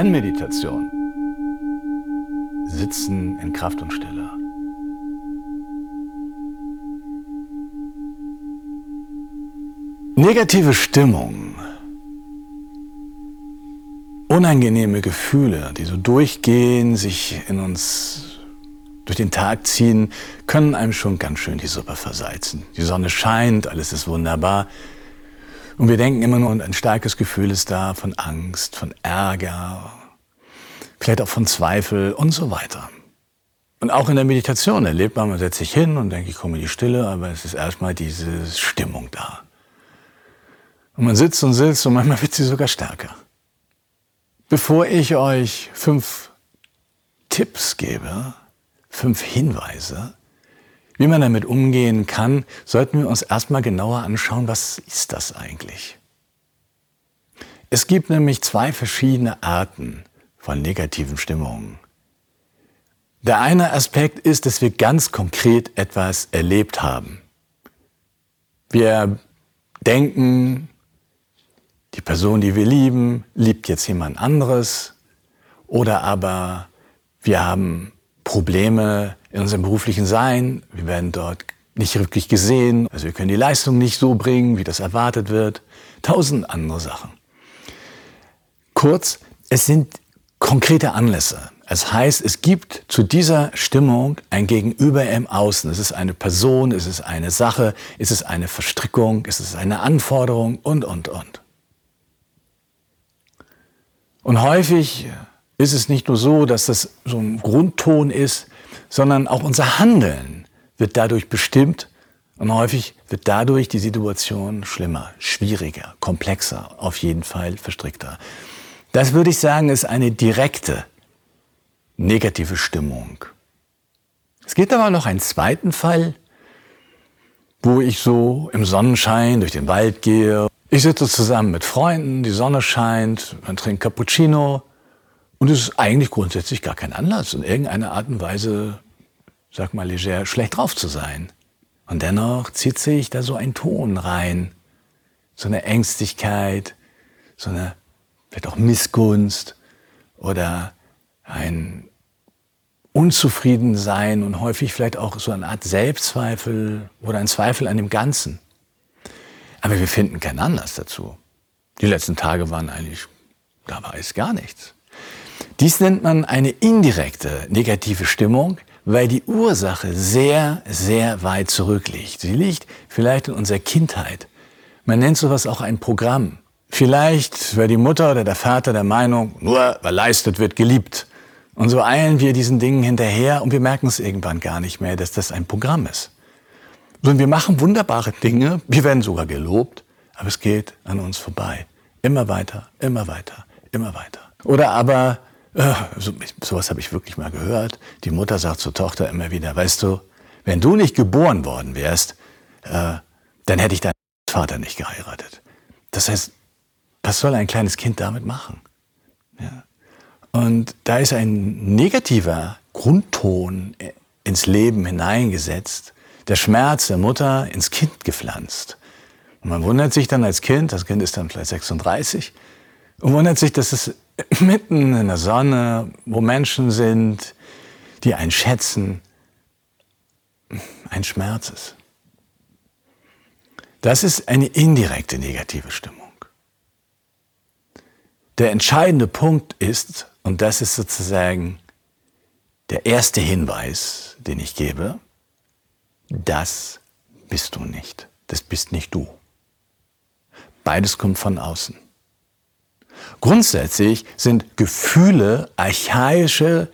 Zen-Meditation. Sitzen in Kraft und Stille. Negative Stimmung, unangenehme Gefühle, die so durchgehen, sich in uns durch den Tag ziehen, können einem schon ganz schön die Suppe versalzen. Die Sonne scheint, alles ist wunderbar. Und wir denken immer nur, ein starkes Gefühl ist da von Angst, von Ärger, vielleicht auch von Zweifel und so weiter. Und auch in der Meditation erlebt man, man setzt sich hin und denkt, ich komme in die Stille, aber es ist erstmal diese Stimmung da. Und man sitzt und sitzt und manchmal wird sie sogar stärker. Bevor ich euch fünf Tipps gebe, fünf Hinweise, wie man damit umgehen kann, sollten wir uns erstmal genauer anschauen, was ist das eigentlich? Es gibt nämlich zwei verschiedene Arten von negativen Stimmungen. Der eine Aspekt ist, dass wir ganz konkret etwas erlebt haben. Wir denken, die Person, die wir lieben, liebt jetzt jemand anderes. Oder aber wir haben Probleme in unserem beruflichen Sein. Wir werden dort nicht wirklich gesehen. Also wir können die Leistung nicht so bringen, wie das erwartet wird. Tausend andere Sachen. Kurz, es sind konkrete Anlässe. Es heißt, es gibt zu dieser Stimmung ein Gegenüber im Außen. Es ist eine Person, es ist eine Sache, es ist eine Verstrickung, es ist eine Anforderung und, und, und. Und häufig ist es nicht nur so, dass das so ein Grundton ist, sondern auch unser Handeln wird dadurch bestimmt und häufig wird dadurch die Situation schlimmer, schwieriger, komplexer, auf jeden Fall verstrickter. Das würde ich sagen, ist eine direkte negative Stimmung. Es gibt aber noch einen zweiten Fall, wo ich so im Sonnenschein durch den Wald gehe. Ich sitze zusammen mit Freunden, die Sonne scheint, man trinkt Cappuccino und es ist eigentlich grundsätzlich gar kein Anlass, in irgendeiner Art und Weise, sag mal, leger schlecht drauf zu sein. Und dennoch zieht sich da so ein Ton rein. So eine Ängstlichkeit, so eine vielleicht auch Missgunst oder ein Unzufriedensein und häufig vielleicht auch so eine Art Selbstzweifel oder ein Zweifel an dem Ganzen. Aber wir finden keinen Anlass dazu. Die letzten Tage waren eigentlich, da war es gar nichts. Dies nennt man eine indirekte negative Stimmung, weil die Ursache sehr, sehr weit zurückliegt. Sie liegt vielleicht in unserer Kindheit. Man nennt sowas auch ein Programm. Vielleicht war die Mutter oder der Vater der Meinung, nur wer leistet, wird geliebt. Und so eilen wir diesen Dingen hinterher und wir merken es irgendwann gar nicht mehr, dass das ein Programm ist. Sondern wir machen wunderbare Dinge, wir werden sogar gelobt, aber es geht an uns vorbei. Immer weiter, immer weiter, immer weiter. Oder aber äh, so, sowas habe ich wirklich mal gehört. Die Mutter sagt zur Tochter immer wieder, weißt du, wenn du nicht geboren worden wärst, äh, dann hätte ich deinen Vater nicht geheiratet. Das heißt, was soll ein kleines Kind damit machen? Ja. Und da ist ein negativer Grundton ins Leben hineingesetzt, der Schmerz der Mutter ins Kind gepflanzt. Und man wundert sich dann als Kind, das Kind ist dann vielleicht 36, und wundert sich, dass es mitten in der Sonne, wo Menschen sind, die einen schätzen, ein Schmerz ist. Das ist eine indirekte negative Stimmung. Der entscheidende Punkt ist, und das ist sozusagen der erste Hinweis, den ich gebe, das bist du nicht. Das bist nicht du. Beides kommt von außen. Grundsätzlich sind Gefühle archaische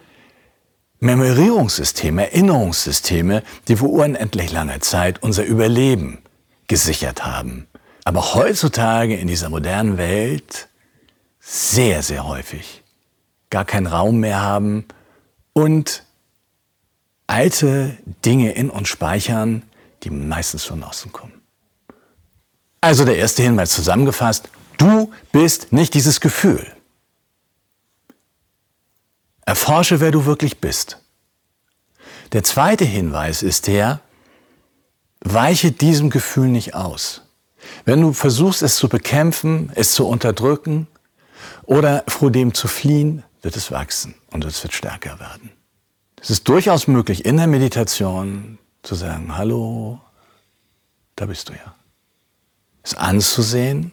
Memorierungssysteme, Erinnerungssysteme, die vor unendlich langer Zeit unser Überleben gesichert haben. Aber heutzutage in dieser modernen Welt sehr, sehr häufig gar keinen Raum mehr haben und alte Dinge in uns speichern, die meistens von außen kommen. Also der erste Hinweis zusammengefasst, Du bist nicht dieses Gefühl. Erforsche, wer du wirklich bist. Der zweite Hinweis ist der, weiche diesem Gefühl nicht aus. Wenn du versuchst, es zu bekämpfen, es zu unterdrücken oder vor dem zu fliehen, wird es wachsen und es wird stärker werden. Es ist durchaus möglich, in der Meditation zu sagen, hallo, da bist du ja. Es anzusehen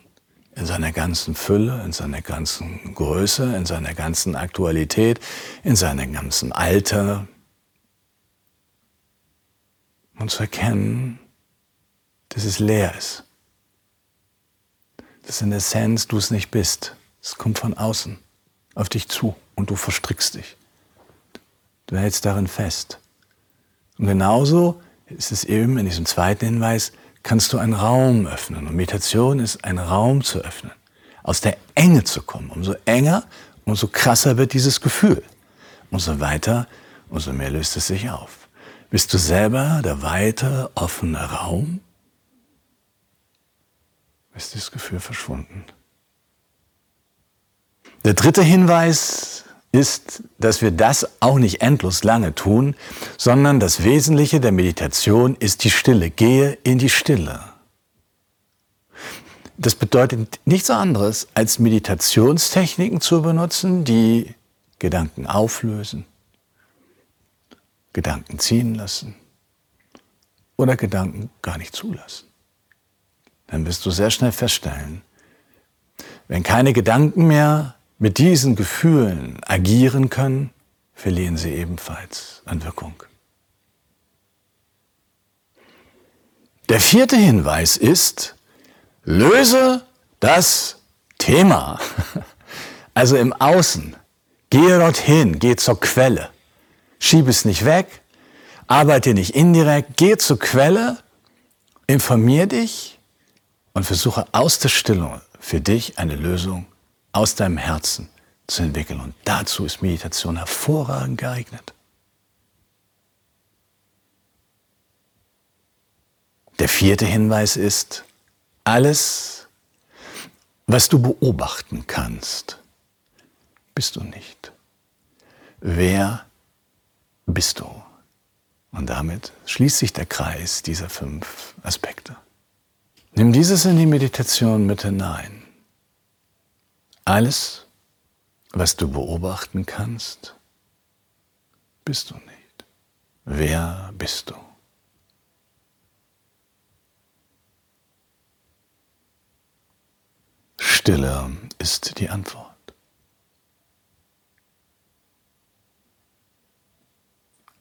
in seiner ganzen Fülle, in seiner ganzen Größe, in seiner ganzen Aktualität, in seinem ganzen Alter. Und zu erkennen, dass es leer ist. Dass in der Essenz du es nicht bist. Es kommt von außen auf dich zu und du verstrickst dich. Du hältst darin fest. Und genauso ist es eben in diesem zweiten Hinweis, kannst du einen Raum öffnen. Und Meditation ist ein Raum zu öffnen, aus der Enge zu kommen. Umso enger, umso krasser wird dieses Gefühl. Umso weiter, umso mehr löst es sich auf. Bist du selber der weite, offene Raum? Ist dieses Gefühl verschwunden. Der dritte Hinweis ist, dass wir das auch nicht endlos lange tun, sondern das Wesentliche der Meditation ist die Stille. Gehe in die Stille. Das bedeutet nichts anderes, als Meditationstechniken zu benutzen, die Gedanken auflösen, Gedanken ziehen lassen oder Gedanken gar nicht zulassen. Dann wirst du sehr schnell feststellen, wenn keine Gedanken mehr mit diesen Gefühlen agieren können, verlieren sie ebenfalls an Wirkung. Der vierte Hinweis ist, löse das Thema. Also im Außen. Gehe dorthin, geh zur Quelle. Schieb es nicht weg, arbeite nicht indirekt, geh zur Quelle, informier dich und versuche aus der Stille für dich eine Lösung aus deinem Herzen zu entwickeln. Und dazu ist Meditation hervorragend geeignet. Der vierte Hinweis ist, alles, was du beobachten kannst, bist du nicht. Wer bist du? Und damit schließt sich der Kreis dieser fünf Aspekte. Nimm dieses in die Meditation mit hinein. Alles, was du beobachten kannst, bist du nicht. Wer bist du? Stille ist die Antwort.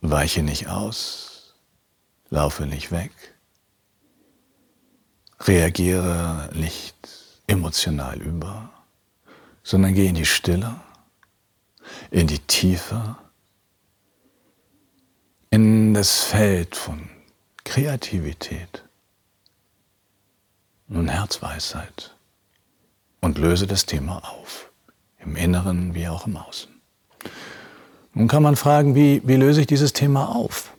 Weiche nicht aus, laufe nicht weg, reagiere nicht emotional über sondern geh in die Stille, in die Tiefe, in das Feld von Kreativität und Herzweisheit und löse das Thema auf, im Inneren wie auch im Außen. Nun kann man fragen, wie, wie löse ich dieses Thema auf?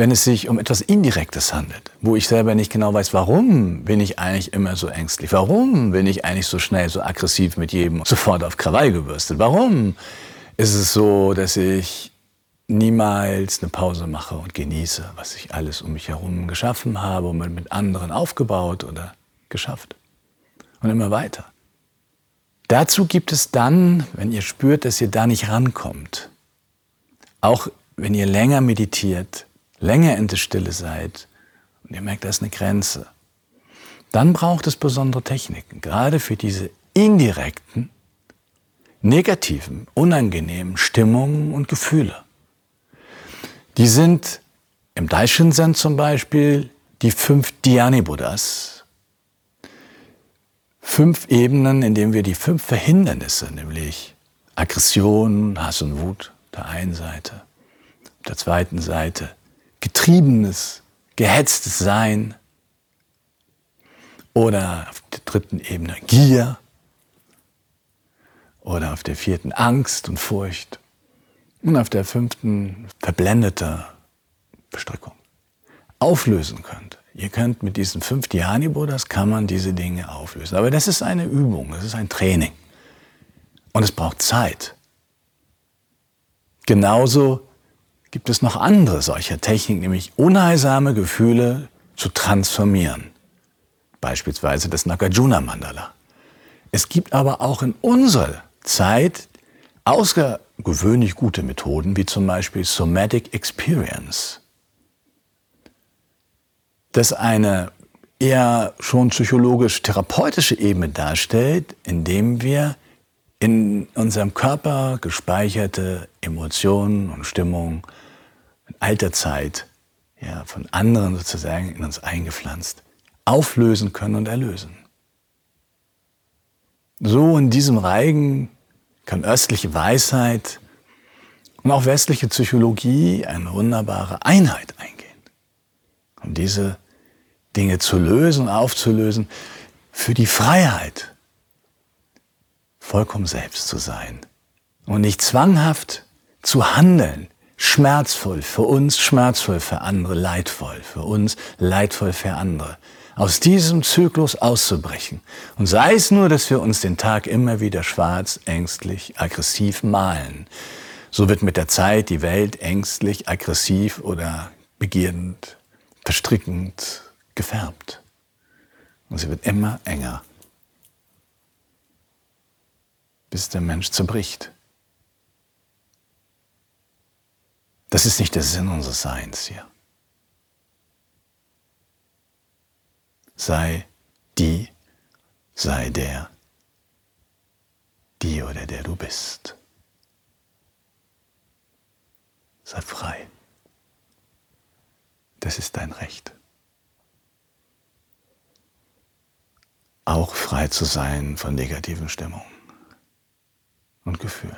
Wenn es sich um etwas Indirektes handelt, wo ich selber nicht genau weiß, warum bin ich eigentlich immer so ängstlich? Warum bin ich eigentlich so schnell, so aggressiv mit jedem sofort auf Krawall gebürstet? Warum ist es so, dass ich niemals eine Pause mache und genieße, was ich alles um mich herum geschaffen habe und mit anderen aufgebaut oder geschafft? Und immer weiter. Dazu gibt es dann, wenn ihr spürt, dass ihr da nicht rankommt, auch wenn ihr länger meditiert, länger in der Stille seid und ihr merkt, da ist eine Grenze, dann braucht es besondere Techniken, gerade für diese indirekten, negativen, unangenehmen Stimmungen und Gefühle. Die sind im Daishin-Zen zum Beispiel die fünf Dhyani-Buddhas. Fünf Ebenen, in denen wir die fünf Verhindernisse, nämlich Aggression, Hass und Wut, der einen Seite, der zweiten Seite getriebenes, gehetztes Sein oder auf der dritten Ebene Gier oder auf der vierten Angst und Furcht und auf der fünften verblendete Bestrickung auflösen könnt. Ihr könnt mit diesen fünf Dhyani-Buddhas kann man diese Dinge auflösen. Aber das ist eine Übung, das ist ein Training. Und es braucht Zeit. Genauso gibt es noch andere solcher Techniken, nämlich unheilsame Gefühle zu transformieren. Beispielsweise das Nagarjuna Mandala. Es gibt aber auch in unserer Zeit außergewöhnlich gute Methoden, wie zum Beispiel Somatic Experience. Das eine eher schon psychologisch-therapeutische Ebene darstellt, indem wir in unserem Körper gespeicherte Emotionen und Stimmungen in alter Zeit ja, von anderen sozusagen in uns eingepflanzt auflösen können und erlösen. So in diesem Reigen kann östliche Weisheit und auch westliche Psychologie eine wunderbare Einheit eingehen. Um diese Dinge zu lösen, aufzulösen, für die Freiheit, vollkommen selbst zu sein und nicht zwanghaft zu handeln, schmerzvoll für uns, schmerzvoll für andere, leidvoll für uns, leidvoll für andere. Aus diesem Zyklus auszubrechen. Und sei es nur, dass wir uns den Tag immer wieder schwarz, ängstlich, aggressiv malen. So wird mit der Zeit die Welt ängstlich, aggressiv oder begierdend, verstrickend, gefärbt. Und sie wird immer enger, bis der Mensch zerbricht. Das ist nicht der Sinn unseres Seins hier. Sei die, sei der, die oder der du bist. Sei frei. Das ist dein Recht. auch frei zu sein von negativen Stimmungen und Gefühlen.